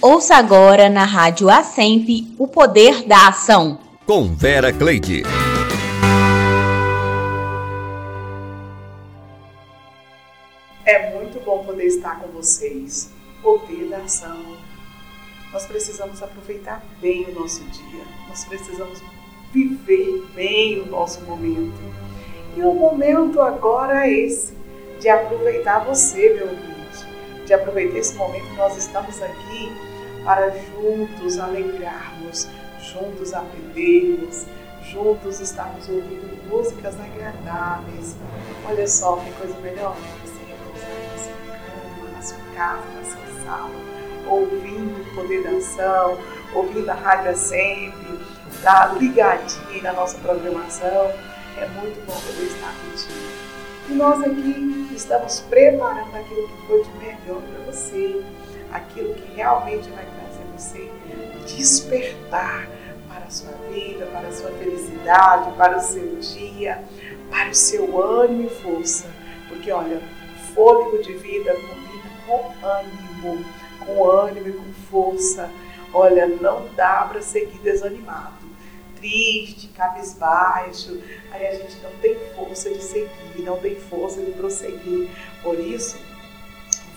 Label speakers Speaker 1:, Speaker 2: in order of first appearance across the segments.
Speaker 1: Ouça agora na Rádio Assemp o poder da ação.
Speaker 2: Com Vera Cleide.
Speaker 3: É muito bom poder estar com vocês. Poder da ação. Nós precisamos aproveitar bem o nosso dia. Nós precisamos viver bem o nosso momento. E o momento agora é esse, de aproveitar você, meu ouvinte, de aproveitar esse momento que nós estamos aqui para juntos alegrarmos, juntos aprendermos, juntos estarmos ouvindo músicas agradáveis. Olha só que coisa melhor, você repousar na sua cama, na sua casa, na sua sala, ouvindo o poder da ação, ouvindo a rádio sempre, tá ligadinho na nossa programação. É muito bom poder estar contigo. E nós aqui estamos preparando aquilo que foi de melhor para você, aquilo que realmente vai fazer você despertar para a sua vida, para a sua felicidade, para o seu dia, para o seu ânimo e força. Porque olha, fôlego de vida combina com ânimo, com ânimo e com força. Olha, não dá para seguir desanimado, triste, cabisbaixo. Aí a gente não tem força de seguir, não tem força de prosseguir. Por isso,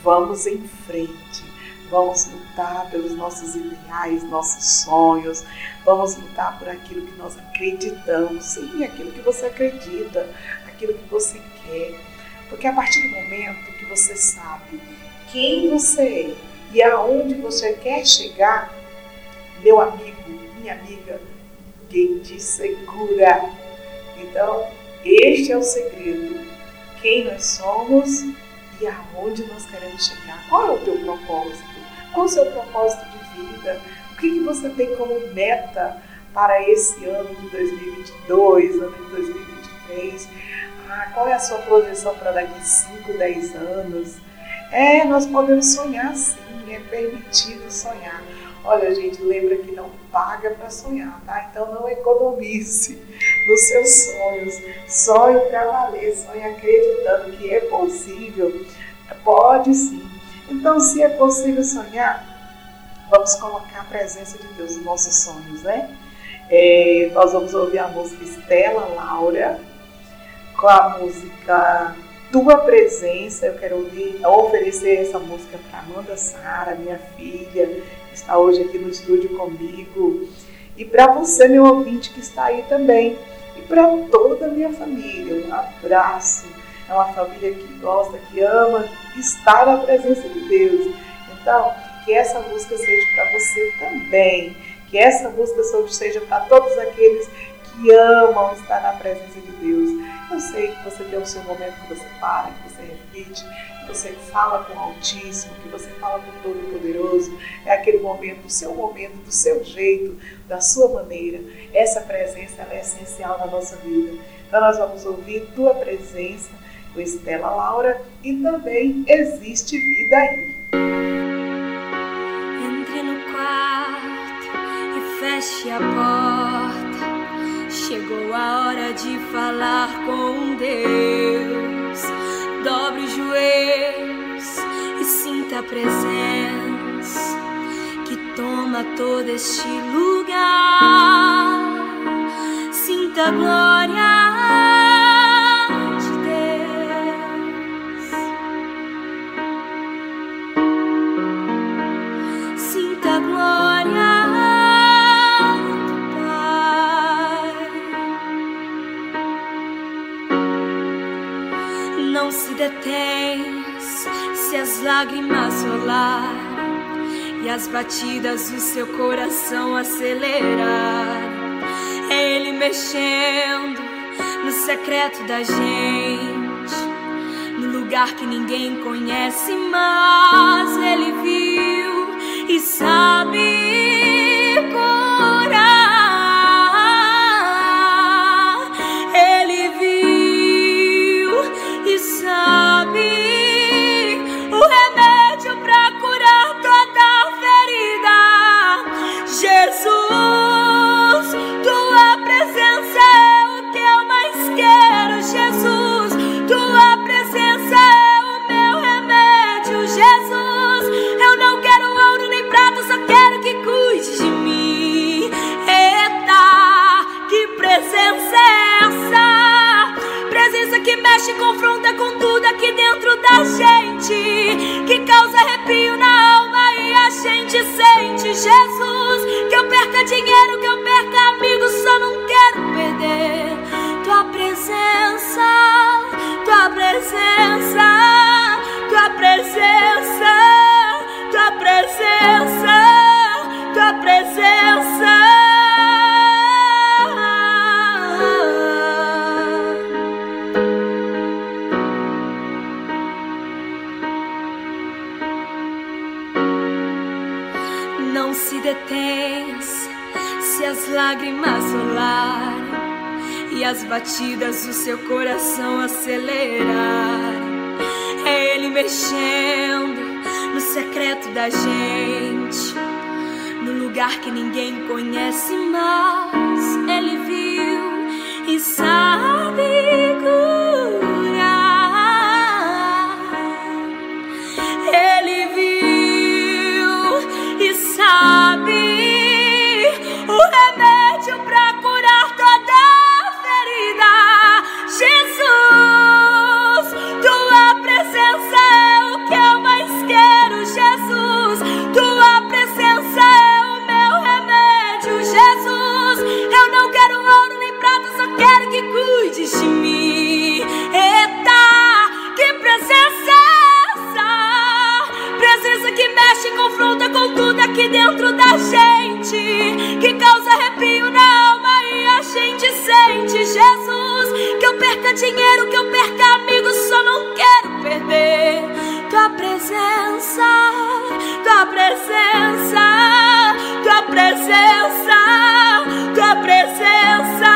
Speaker 3: vamos em frente Vamos lutar pelos nossos ideais, nossos sonhos. Vamos lutar por aquilo que nós acreditamos. Sim, aquilo que você acredita, aquilo que você quer. Porque a partir do momento que você sabe quem você é e aonde você quer chegar, meu amigo, minha amiga, quem te segura. Então, este é o segredo. Quem nós somos e aonde nós queremos chegar. Qual é o teu propósito? Qual o seu propósito de vida? O que, que você tem como meta para esse ano de 2022, ano de 2023? Ah, qual é a sua projeção para daqui 5, 10 anos? É, nós podemos sonhar sim, é permitido sonhar. Olha, gente, lembra que não paga para sonhar, tá? Então não economize nos seus sonhos. Sonhe para valer, sonhe acreditando que é possível. Pode sim. Então, se é possível sonhar, vamos colocar a presença de Deus nos nossos sonhos, né? É, nós vamos ouvir a música Estela Laura, com a música Tua Presença. Eu quero ouvir, oferecer essa música para Amanda Sara, minha filha, está hoje aqui no estúdio comigo. E para você, meu ouvinte, que está aí também. E para toda a minha família, um abraço é uma família que gosta, que ama estar na presença de Deus. Então, que essa música seja para você também, que essa música seja para todos aqueles que amam estar na presença de Deus. Eu sei que você tem o seu momento que você para, que você reflete, que você fala com o Altíssimo, que você fala com o Todo-Poderoso. É aquele momento, o seu momento, do seu jeito, da sua maneira. Essa presença é essencial na nossa vida. Então nós vamos ouvir tua presença com Estela Laura e também Existe Vida Aí.
Speaker 4: Entre no quarto e feche a porta. Chegou a hora de falar com Deus. Dobre os joelhos e sinta a presença que toma todo este lugar. Sinta a glória detens se as lágrimas rolar e as batidas do seu coração acelerar. É Ele mexendo no secreto da gente, no lugar que ninguém conhece, mas Ele viu e sabe dinheiro, que eu perca amigos, só não quero perder tua presença, tua presença, tua presença, tua presença,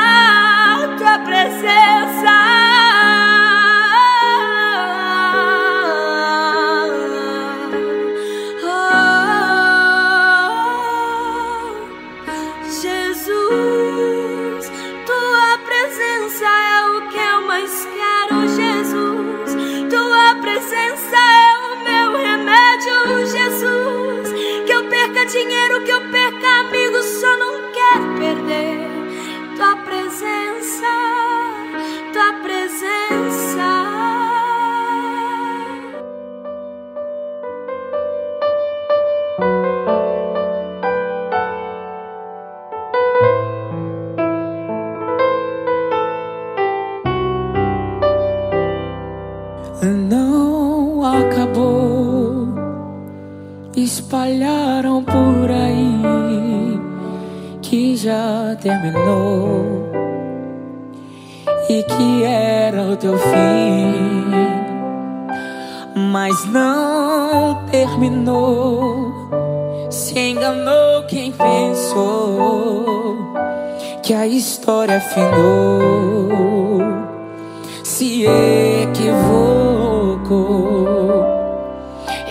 Speaker 4: tua presença. Se
Speaker 2: equivocou.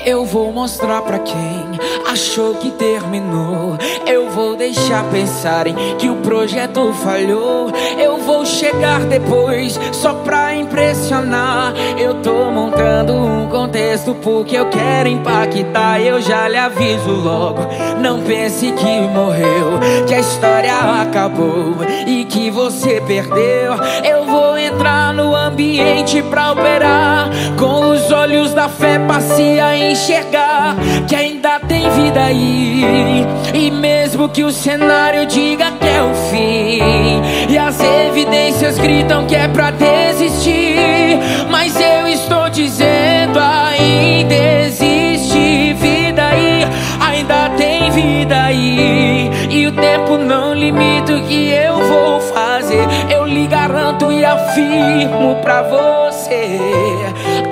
Speaker 2: Eu vou mostrar pra quem achou que terminou. Eu vou deixar pensarem que o projeto falhou. Eu vou chegar depois só pra impressionar. Eu tô montando um contexto porque eu quero impactar. Eu já lhe aviso logo. Não pense que morreu, que a história acabou e que você perdeu. Eu vou entrar no ambiente pra operar com os olhos da fé, passe a enxergar que ainda tem vida aí. E mesmo que o cenário diga que é o fim, e as evidências gritam que é pra desistir, mas tempo não limita o que eu vou fazer. Eu lhe garanto e afirmo pra você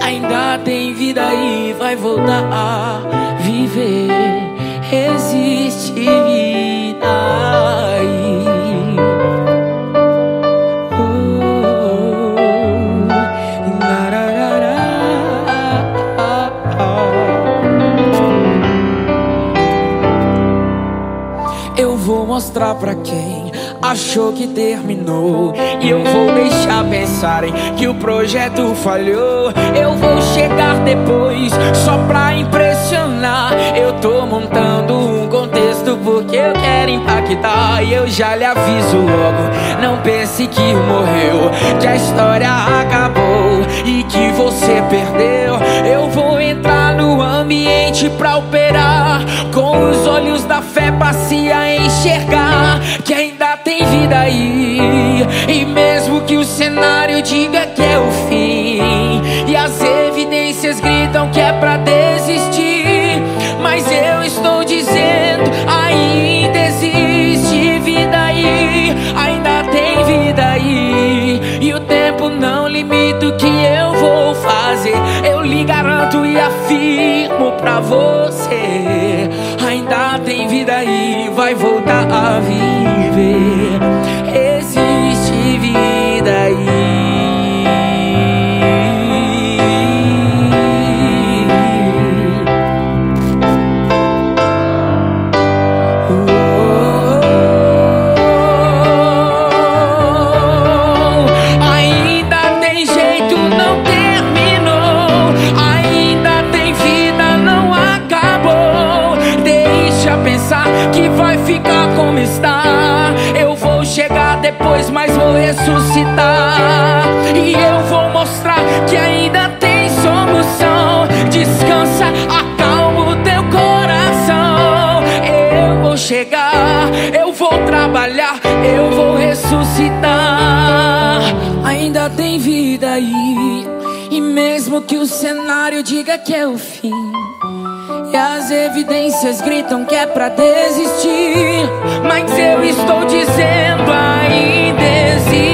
Speaker 2: ainda tem vida aí, vai voltar a viver. Existe vida aí. Mostrar pra quem achou que terminou. E eu vou deixar pensarem que o projeto falhou. Eu vou chegar depois só pra impressionar. Eu tô montando um contexto porque eu quero impactar. E eu já lhe aviso logo: não pense que morreu, que a história acabou e que você perdeu. Eu vou mente pra operar, com os olhos da fé passe a enxergar que ainda tem vida aí. E mesmo que o cenário diga que é o fim, e as evidências gritam que é pra desistir, mas eu estou dizendo ainda existe vida aí, ainda tem vida aí, e o tempo não limita o que eu vou fazer. Eu lhe garanto pra você: ainda tem vida aí, vai voltar a viver. Vou ressuscitar. E eu vou mostrar que ainda tem solução. Descansa, acalma o teu coração. Eu vou chegar, eu vou trabalhar, eu vou ressuscitar. Ainda tem vida aí, e mesmo que o cenário diga que é o fim. E as evidências gritam que é pra desistir. Mas eu estou dizendo: ainda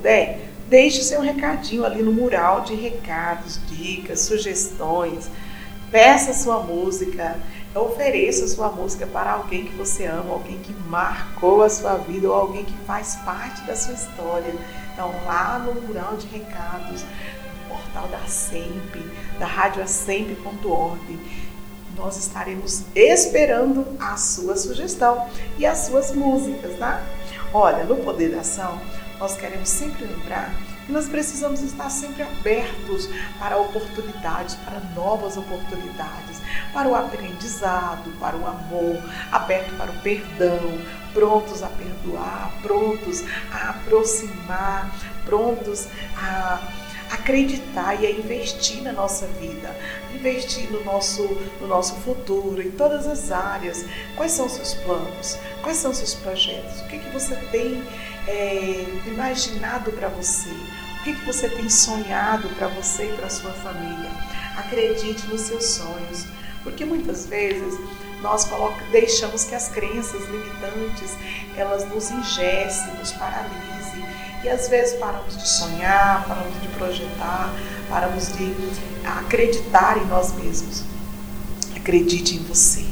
Speaker 3: puder, deixe seu recadinho ali no mural de recados, dicas, sugestões. Peça sua música, ofereça sua música para alguém que você ama, alguém que marcou a sua vida ou alguém que faz parte da sua história. Então, lá no mural de recados, no portal da SEMP, da radioasemp.org, nós estaremos esperando a sua sugestão e as suas músicas, tá? Olha, no Poder da Ação, nós queremos sempre lembrar que nós precisamos estar sempre abertos para oportunidades, para novas oportunidades, para o aprendizado, para o amor, aberto para o perdão, prontos a perdoar, prontos a aproximar, prontos a acreditar e a investir na nossa vida, investir no nosso, no nosso futuro, em todas as áreas. Quais são seus planos? Quais são seus projetos? O que, que você tem é, imaginado para você? O que, que você tem sonhado para você e para sua família? Acredite nos seus sonhos, porque muitas vezes nós deixamos que as crenças limitantes elas nos ingessem, nos paralisem e às vezes paramos de sonhar, paramos de projetar, paramos de acreditar em nós mesmos. Acredite em você,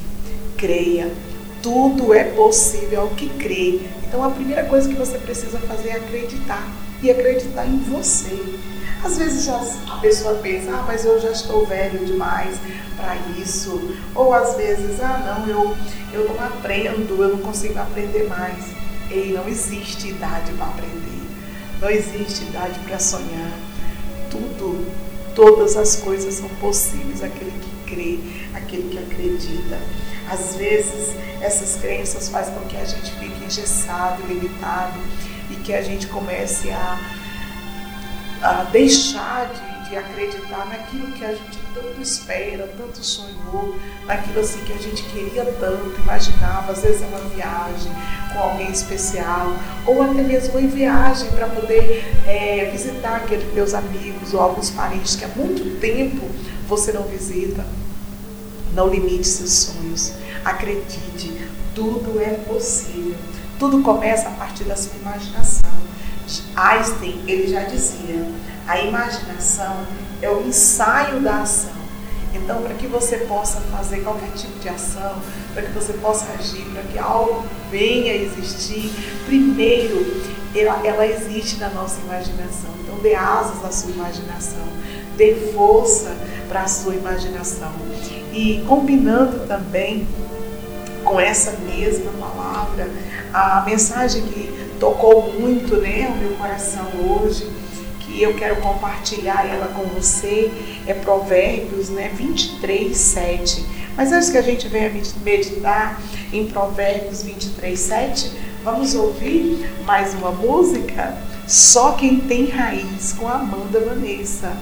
Speaker 3: creia, tudo é possível ao que crê. Então a primeira coisa que você precisa fazer é acreditar e acreditar em você. Às vezes já a pessoa pensa, ah, mas eu já estou velho demais para isso. Ou às vezes, ah, não, eu, eu não aprendo, eu não consigo aprender mais. Ei, não existe idade para aprender. Não existe idade para sonhar. Tudo, todas as coisas são possíveis aquele que crê, aquele que acredita. Às vezes, essas crenças fazem com que a gente fique engessado, limitado e que a gente comece a, a deixar de, de acreditar naquilo que a gente tanto espera, tanto sonhou, naquilo assim que a gente queria tanto, imaginava, às vezes é uma viagem com alguém especial, ou até mesmo em viagem para poder é, visitar aqueles meus amigos ou alguns parentes que há muito tempo você não visita. Não limite seus sonhos. Acredite, tudo é possível. Tudo começa a partir da sua imaginação. Einstein, ele já dizia, a imaginação é o ensaio da ação.
Speaker 5: Então, para que você possa fazer qualquer tipo de ação, para que você possa agir, para que algo venha a existir, primeiro ela, ela existe na nossa imaginação. Então, dê asas à sua imaginação, dê força para a sua imaginação. E combinando também com essa mesma palavra, a mensagem que tocou muito né, o meu coração hoje, que eu quero compartilhar ela com você, é Provérbios né, 23, 7. Mas antes que a gente venha meditar em Provérbios 23, 7, vamos ouvir mais uma música? Só quem tem raiz com Amanda Vanessa.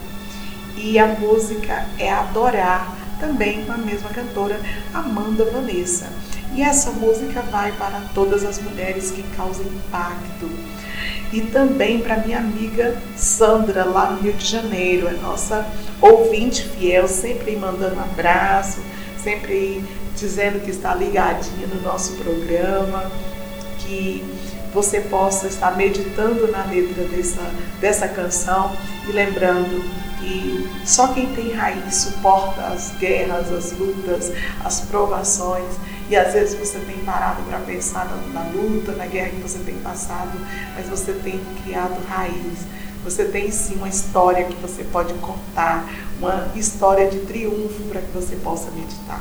Speaker 5: E a música é Adorar, também com a mesma cantora Amanda Vanessa. E essa música vai para todas as mulheres que causam impacto. E também para minha amiga Sandra, lá no Rio de Janeiro, é nossa ouvinte fiel, sempre mandando abraço, sempre dizendo que está ligadinha no nosso programa, que você possa estar meditando na letra dessa, dessa canção e lembrando que só quem tem raiz suporta as guerras, as lutas, as provações. E às vezes você tem parado para pensar na, na luta, na guerra que você tem passado, mas você tem criado raiz. Você tem sim uma história que você pode contar, uma história de triunfo para que você possa meditar.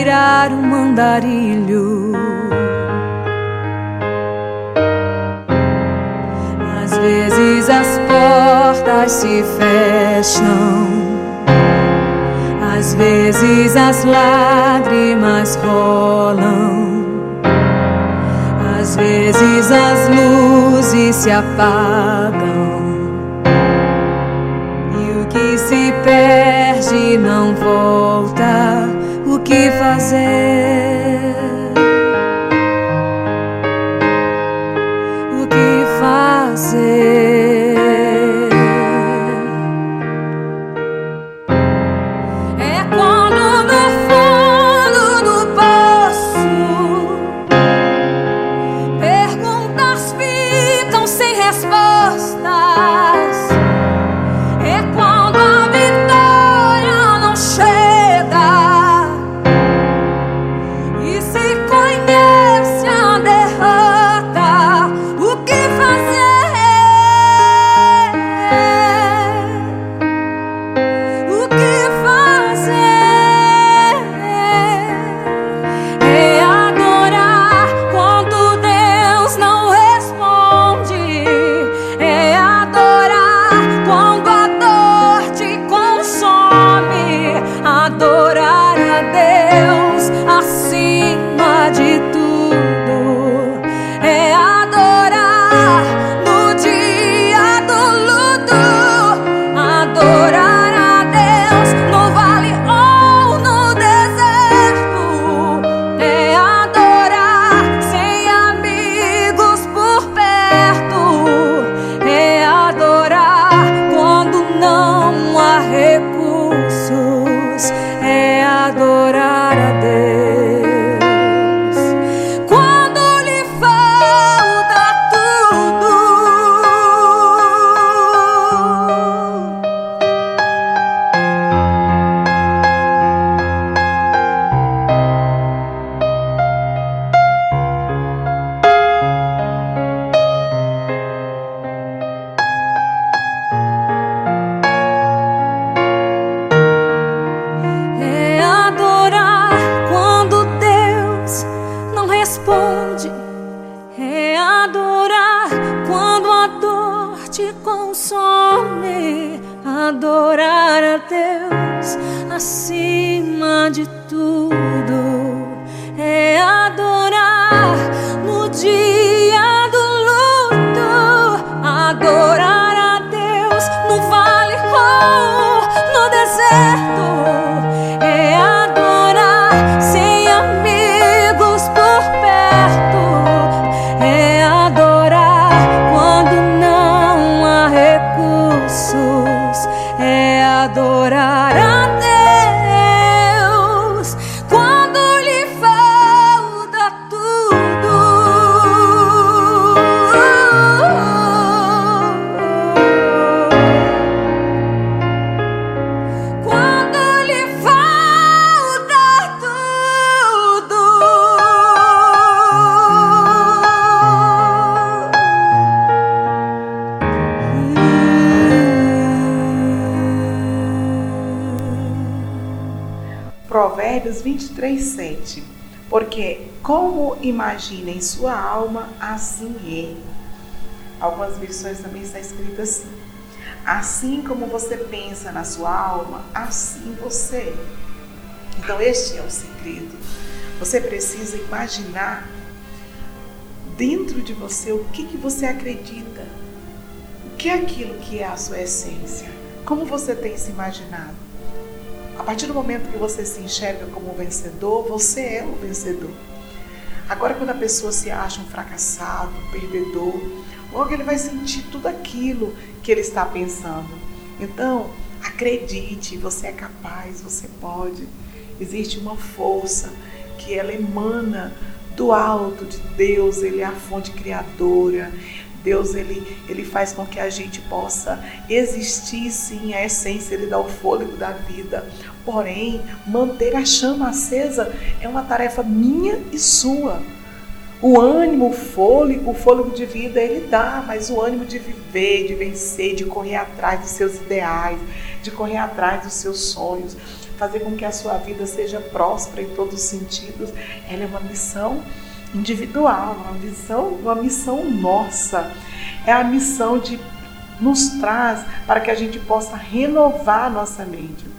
Speaker 5: virar um mandarilho. Às vezes as portas se fecham, às vezes as lágrimas rolam, às vezes as luzes se apagam. E o que se perde não volta, o que fazer? O que fazer?
Speaker 3: Imagina em sua alma, assim é. Algumas versões também está escrito assim. Assim como você pensa na sua alma, assim você é. Então este é o segredo. Você precisa imaginar dentro de você o que, que você acredita. O que é aquilo que é a sua essência? Como você tem se imaginado? A partir do momento que você se enxerga como vencedor, você é o vencedor. Agora, quando a pessoa se acha um fracassado, um perdedor, logo ele vai sentir tudo aquilo que ele está pensando. Então, acredite, você é capaz, você pode. Existe uma força que ela emana do alto de Deus, ele é a fonte criadora, Deus ele, ele faz com que a gente possa existir sim, a essência, ele dá o fôlego da vida. Porém, manter a chama acesa é uma tarefa minha e sua. O ânimo, o fôlego, o fôlego de vida ele dá, mas o ânimo de viver, de vencer, de correr atrás dos seus ideais, de correr atrás dos seus sonhos, fazer com que a sua vida seja próspera em todos os sentidos, ela é uma missão individual, uma missão, uma missão nossa. É a missão de nos traz para que a gente possa renovar nossa mente.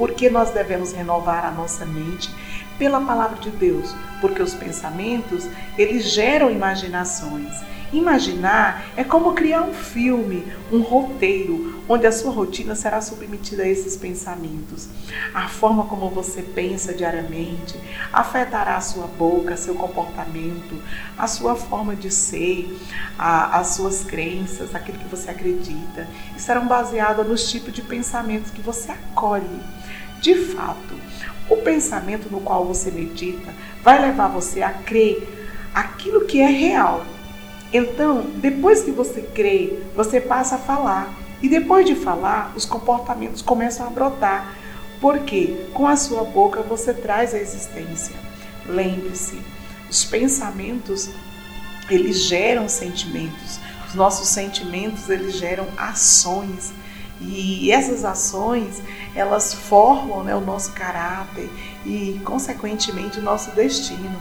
Speaker 3: Porque nós devemos renovar a nossa mente pela palavra de Deus, porque os pensamentos, eles geram imaginações. Imaginar é como criar um filme, um roteiro, onde a sua rotina será submetida a esses pensamentos. A forma como você pensa diariamente afetará a sua boca, seu comportamento, a sua forma de ser, a, as suas crenças, aquilo que você acredita, e serão baseadas nos tipos de pensamentos que você acolhe. De fato, o pensamento no qual você medita vai levar você a crer aquilo que é real então, depois que você crê, você passa a falar. E depois de falar, os comportamentos começam a brotar. Porque com a sua boca você traz a existência. Lembre-se, os pensamentos, eles geram sentimentos. Os nossos sentimentos, eles geram ações. E essas ações, elas formam né, o nosso caráter e, consequentemente, o nosso destino.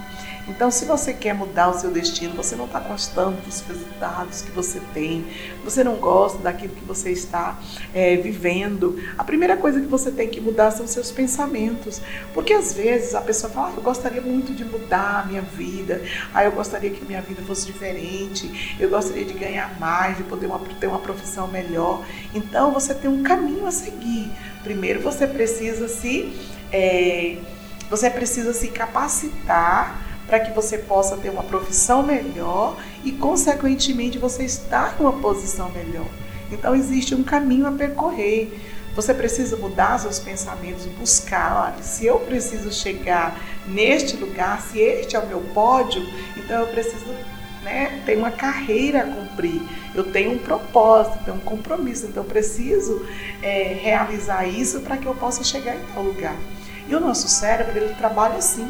Speaker 3: Então, se você quer mudar o seu destino, você não está gostando dos resultados que você tem, você não gosta daquilo que você está é, vivendo, a primeira coisa que você tem que mudar são seus pensamentos. Porque às vezes a pessoa fala, ah, eu gostaria muito de mudar a minha vida, ah, eu gostaria que minha vida fosse diferente, eu gostaria de ganhar mais, de poder uma, ter uma profissão melhor. Então, você tem um caminho a seguir. Primeiro, você precisa se. É, você precisa se capacitar para que você possa ter uma profissão melhor e, consequentemente, você estar em uma posição melhor. Então, existe um caminho a percorrer. Você precisa mudar seus pensamentos, buscar, olha, se eu preciso chegar neste lugar, se este é o meu pódio, então eu preciso né, ter uma carreira a cumprir, eu tenho um propósito, tenho um compromisso, então eu preciso é, realizar isso para que eu possa chegar em tal lugar. E o nosso cérebro, ele trabalha assim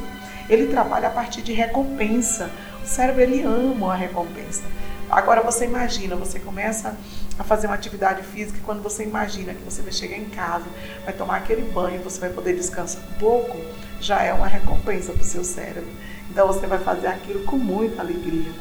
Speaker 3: ele trabalha a partir de recompensa. O cérebro ele ama a recompensa. Agora você imagina, você começa a fazer uma atividade física e quando você imagina que você vai chegar em casa, vai tomar aquele banho, você vai poder descansar um pouco, já é uma recompensa para o seu cérebro. Então você vai fazer aquilo com muita alegria.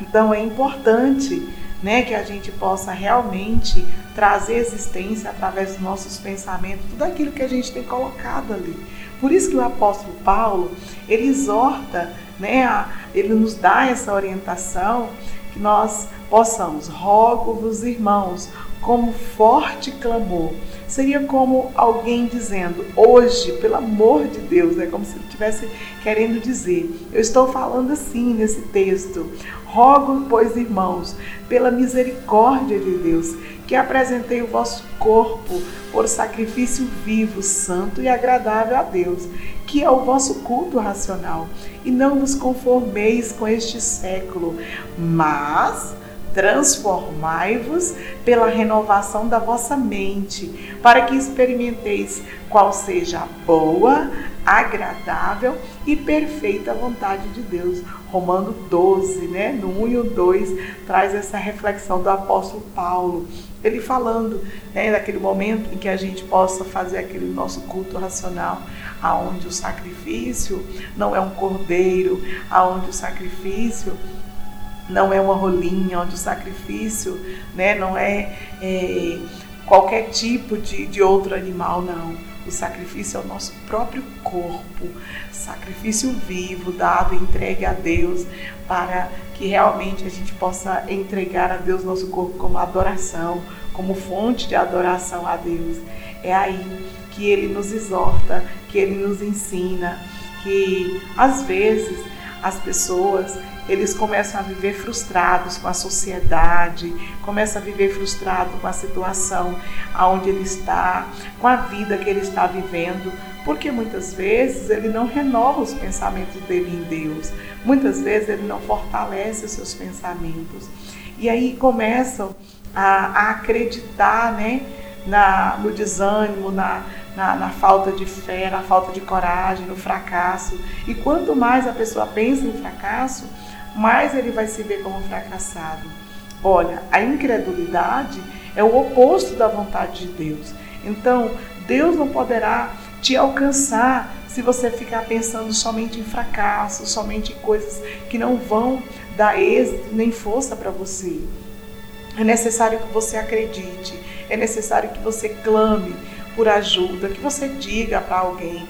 Speaker 3: Então é importante né, que a gente possa realmente trazer existência através dos nossos pensamentos, tudo aquilo que a gente tem colocado ali. Por isso que o apóstolo Paulo, ele exorta, né, a, ele nos dá essa orientação que nós possamos, rogo-vos, irmãos, como forte clamor. Seria como alguém dizendo, hoje, pelo amor de Deus, é como se ele estivesse querendo dizer. Eu estou falando assim nesse texto. Rogo, pois, irmãos, pela misericórdia de Deus, que apresentei o vosso corpo por sacrifício vivo, santo e agradável a Deus, que é o vosso culto racional. E não vos conformeis com este século, mas transformai-vos pela renovação da vossa mente, para que experimenteis qual seja a boa, agradável e perfeita vontade de Deus. Romano 12, né? no 1 e o 2, traz essa reflexão do apóstolo Paulo. Ele falando né, daquele momento em que a gente possa fazer aquele nosso culto racional, aonde o sacrifício não é um cordeiro, aonde o sacrifício não é uma rolinha, onde o sacrifício né, não é, é qualquer tipo de, de outro animal, não. O sacrifício é o nosso próprio corpo, sacrifício vivo, dado, entregue a Deus, para que realmente a gente possa entregar a Deus nosso corpo como adoração, como fonte de adoração a Deus. É aí que Ele nos exorta, que Ele nos ensina, que às vezes as pessoas eles começam a viver frustrados com a sociedade, começam a viver frustrado com a situação aonde ele está, com a vida que ele está vivendo, porque muitas vezes ele não renova os pensamentos dele em Deus, muitas vezes ele não fortalece os seus pensamentos. E aí começam a, a acreditar né, na, no desânimo, na, na, na, falta de fé, na falta de coragem, no fracasso. E quanto mais a pessoa pensa em fracasso, mais ele vai se ver como fracassado. Olha, a incredulidade é o oposto da vontade de Deus. Então, Deus não poderá te alcançar se você ficar pensando somente em fracasso, somente em coisas que não vão dar êxito nem força para você. É necessário que você acredite, é necessário que você clame por ajuda, que você diga para alguém: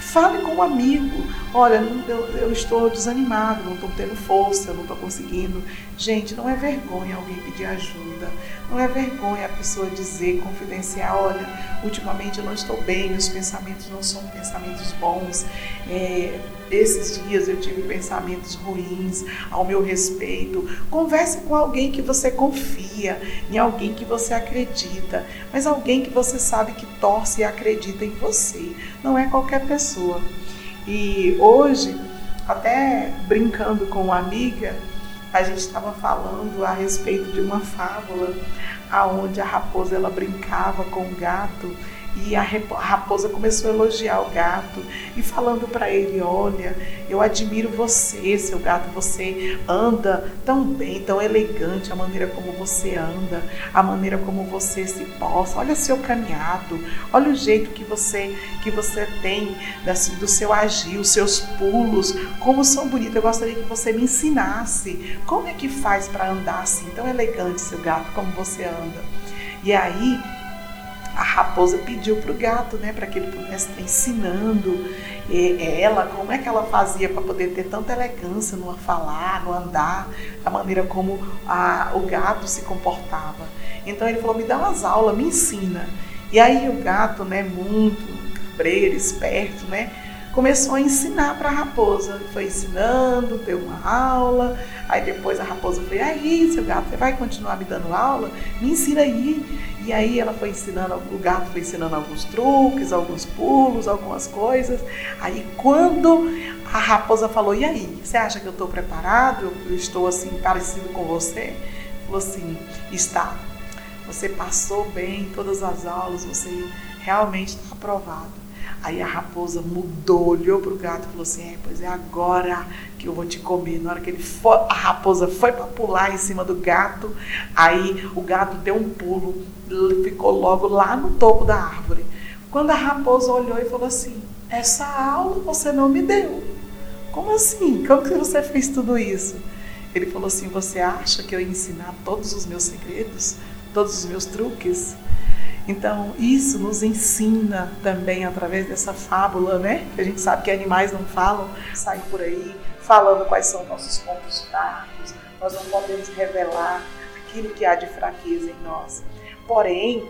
Speaker 3: Fale com um amigo. Olha, eu, eu estou desanimado, não estou tendo força, não estou conseguindo. Gente, não é vergonha alguém pedir ajuda. Não é vergonha a pessoa dizer, confidenciar, olha, ultimamente eu não estou bem, meus pensamentos não são pensamentos bons. É, esses dias eu tive pensamentos ruins ao meu respeito. Converse com alguém que você confia, em alguém que você acredita, mas alguém que você sabe que torce e acredita em você. Não é qualquer pessoa. E hoje, até brincando com uma amiga, a gente estava falando a respeito de uma fábula aonde a raposa ela brincava com o gato e a raposa começou a elogiar o gato e falando para ele: Olha, eu admiro você, seu gato, você anda tão bem, tão elegante, a maneira como você anda, a maneira como você se posta. Olha seu caminhado, olha o jeito que você que você tem do seu agir, os seus pulos, como são bonitos. Eu gostaria que você me ensinasse como é que faz para andar assim tão elegante, seu gato, como você anda. E aí a raposa pediu para o gato, né, para que ele pudesse estar ensinando é, ela como é que ela fazia para poder ter tanta elegância no falar, no andar, a maneira como a, o gato se comportava. Então ele falou: me dá umas aulas, me ensina. E aí o gato, né, muito cabreiro, esperto, né, começou a ensinar para a raposa. Foi ensinando, deu uma aula. Aí depois a raposa falou: aí, seu gato, você vai continuar me dando aula? Me ensina aí. E aí ela foi ensinando, o gato foi ensinando alguns truques, alguns pulos, algumas coisas. Aí quando a raposa falou, e aí, você acha que eu estou preparado? Eu estou assim parecido com você? Falou assim, está. Você passou bem todas as aulas, você realmente está aprovado. Aí a raposa mudou, olhou para o gato e falou assim: é, Pois é agora que eu vou te comer. Na hora que ele a raposa foi para pular em cima do gato, aí o gato deu um pulo, ficou logo lá no topo da árvore. Quando a raposa olhou e falou assim: Essa aula você não me deu. Como assim? Como que você fez tudo isso? Ele falou assim: Você acha que eu ia ensinar todos os meus segredos, todos os meus truques? Então, isso nos ensina também através dessa fábula, né? Que a gente sabe que animais não falam, saem por aí falando quais são nossos pontos fracos, nós não podemos revelar aquilo que há de fraqueza em nós. Porém,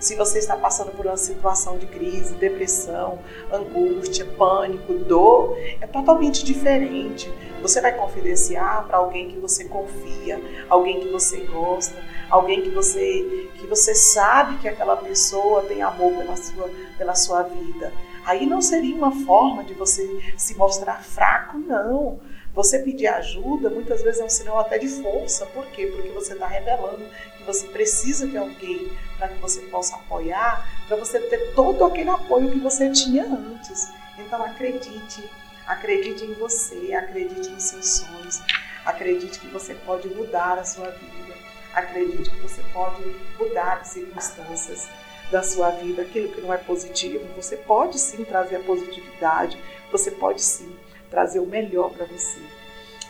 Speaker 3: se você está passando por uma situação de crise, depressão, angústia, pânico, dor, é totalmente diferente. Você vai confidenciar para alguém que você confia, alguém que você gosta, alguém que você que você sabe que aquela pessoa tem amor pela sua pela sua vida. Aí não seria uma forma de você se mostrar fraco, não. Você pedir ajuda muitas vezes é um sinal até de força. Por quê? Porque você está revelando que você precisa de alguém para que você possa apoiar, para você ter todo aquele apoio que você tinha antes. Então acredite, acredite em você, acredite nos seus sonhos, acredite que você pode mudar a sua vida, acredite que você pode mudar as circunstâncias da sua vida, aquilo que não é positivo, você pode sim trazer a positividade, você pode sim trazer o melhor para você.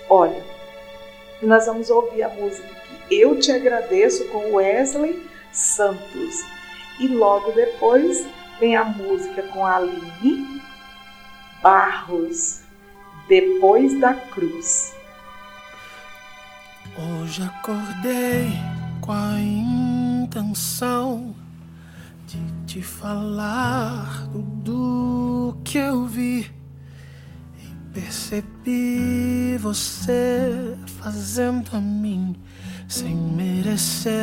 Speaker 3: Olha, nós vamos ouvir a música aqui. Eu te agradeço com Wesley Santos. E logo depois vem a música com a Aline Barros, Depois da Cruz.
Speaker 6: Hoje acordei com a intenção de te falar tudo que eu vi. Percebi você fazendo a mim sem merecer,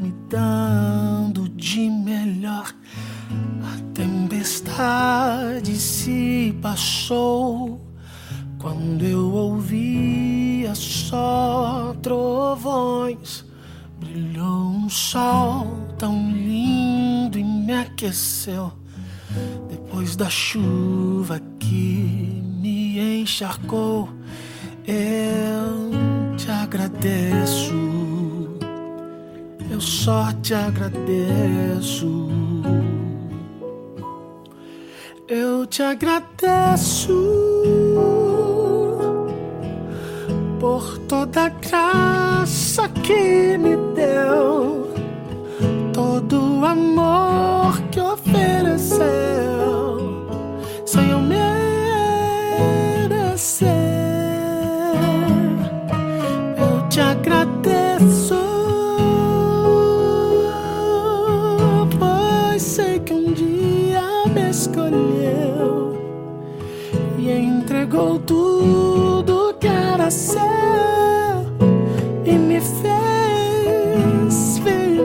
Speaker 6: me dando de melhor. A tempestade se passou quando eu ouvia só trovões. Brilhou um sol tão lindo e me aqueceu. Depois da chuva que encharcou, eu te agradeço, eu só te agradeço. Eu te agradeço por toda a graça que me deu, todo o amor que ofereceu, entregou tudo que era seu e me fez viver.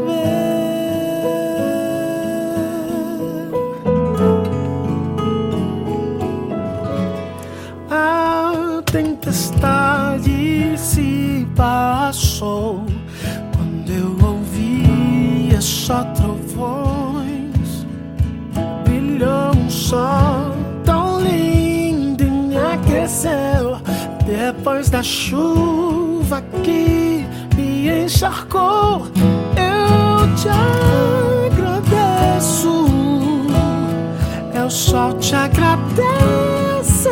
Speaker 6: A tempestade se passou quando eu ouvia só trovões. Brilhou um sol aqueceu depois da chuva que me encharcou. Eu te agradeço, eu só te agradeço.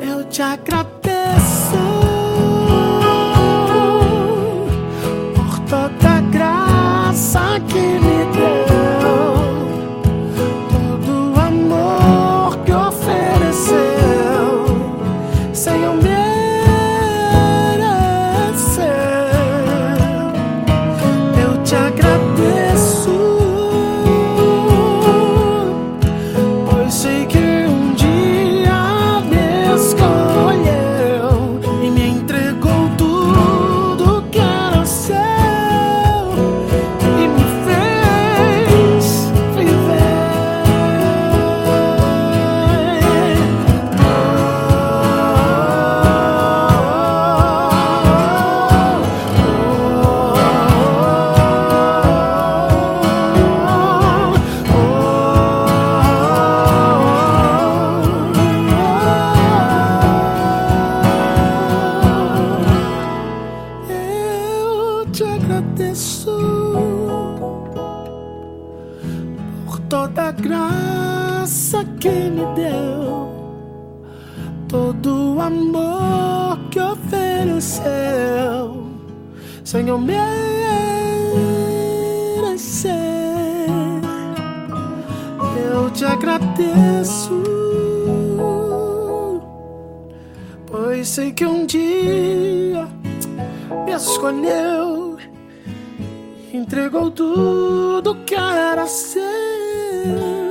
Speaker 6: Eu te agradeço. Era
Speaker 7: ser.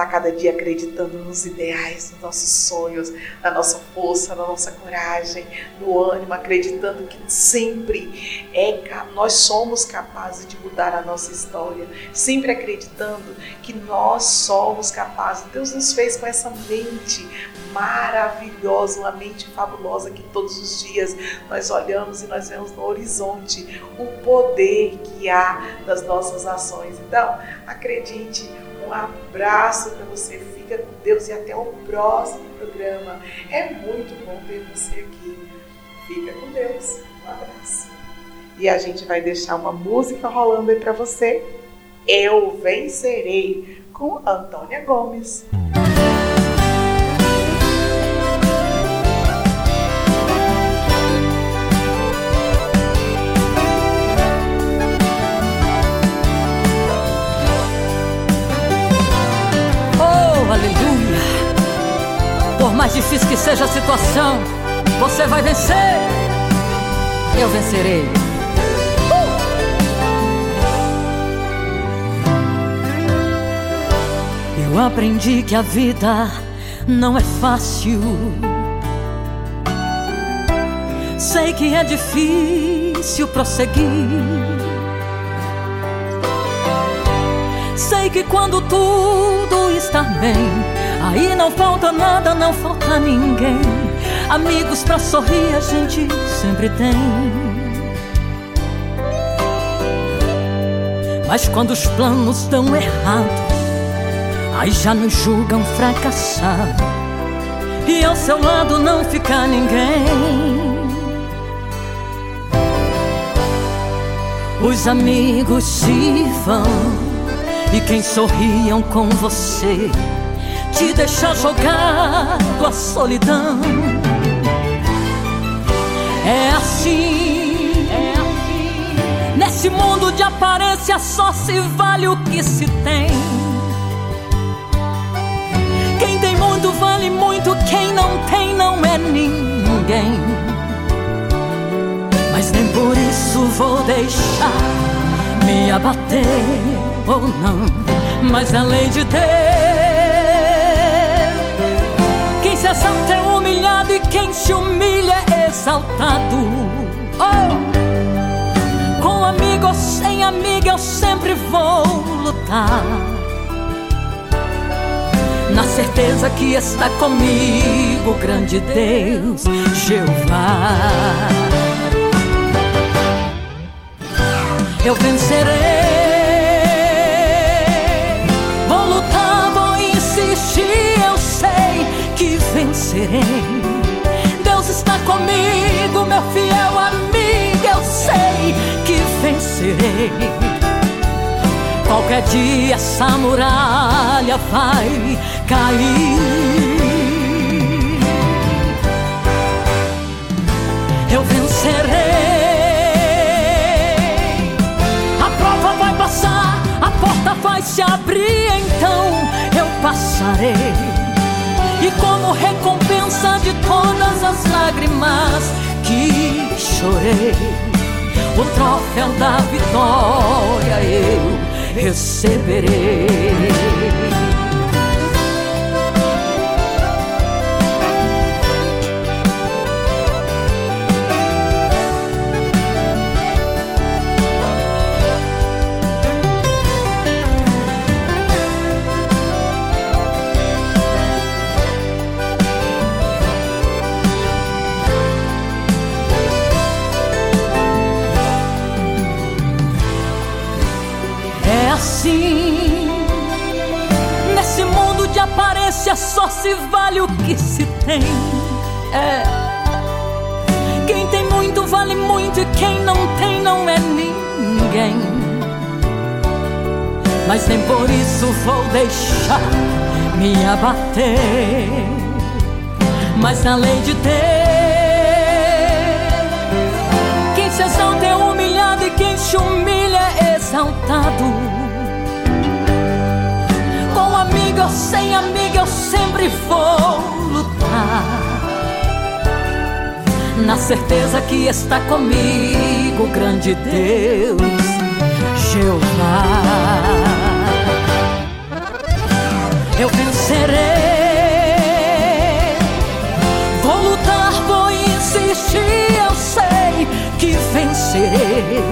Speaker 3: Estar cada dia acreditando nos ideais, nos nossos sonhos, na nossa força, na nossa coragem, no ânimo, acreditando que sempre é nós somos capazes de mudar a nossa história, sempre acreditando que nós somos capazes. Deus nos fez com essa mente maravilhosa, uma mente fabulosa que todos os dias nós olhamos e nós vemos no horizonte o poder que há das nossas ações. Então, acredite, um abraço para você, fica com Deus e até o próximo programa. É muito bom ter você aqui. Fica com Deus. Um abraço. E a gente vai deixar uma música rolando aí para você. Eu vencerei com Antônia Gomes.
Speaker 8: Mais difícil que seja a situação, você vai vencer. Eu vencerei. Uh! Eu aprendi que a vida não é fácil. Sei que é difícil prosseguir. Sei que quando tudo está bem Aí não falta nada, não falta ninguém. Amigos pra sorrir a gente sempre tem. Mas quando os planos dão errado, aí já nos julgam fracassado. E ao seu lado não fica ninguém. Os amigos se vão, e quem sorriam com você te deixar jogado à solidão. É assim, é assim. Nesse mundo de aparência só se vale o que se tem. Quem tem muito vale muito, quem não tem não é ninguém. Mas nem por isso vou deixar me abater ou não. Mas além de ter exalta é humilhado e quem se humilha é exaltado. Oh! Com amigo ou sem amiga eu sempre vou lutar. Na certeza que está comigo, grande Deus, Jeová. Eu vencerei. Vencerei. Deus está comigo, meu fiel amigo, eu sei que vencerei. Qualquer dia essa muralha vai cair. Eu vencerei. A prova vai passar, a porta vai se abrir, então eu passarei recompensa de todas as lágrimas que chorei, o troféu da vitória eu receberei. Aparência só se vale o que se tem. É. Quem tem muito vale muito e quem não tem não é ninguém. Mas nem por isso vou deixar me abater. Mas além de ter, quem se exalta é humilhado e quem se humilha é exaltado. Amigo sem amiga eu sempre vou lutar. Na certeza que está comigo, grande Deus, Jeová. Eu vencerei. Vou lutar, vou insistir, eu sei que vencerei.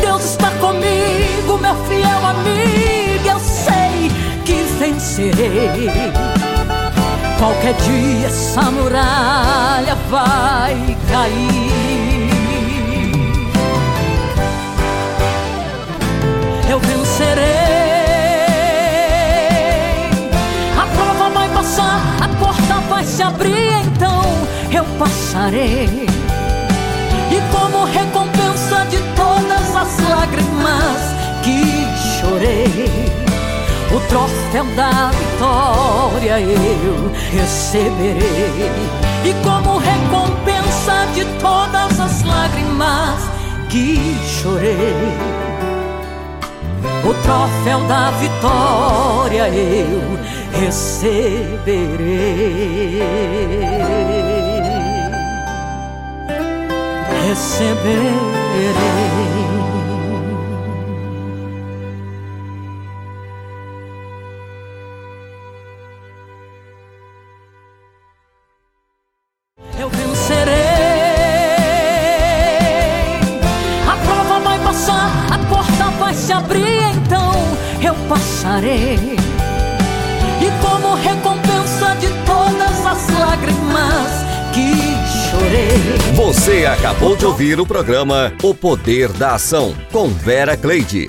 Speaker 8: Deus está comigo, meu fiel amigo, Qualquer dia essa muralha vai cair. Eu vencerei. A prova vai passar, a porta vai se abrir, então eu passarei. E como recompensa de todas as lágrimas que chorei o troféu da vitória eu receberei. E como recompensa de todas as lágrimas que chorei, o troféu da vitória eu receberei. Receberei.
Speaker 9: Ouvir o programa O Poder da Ação com Vera Cleide.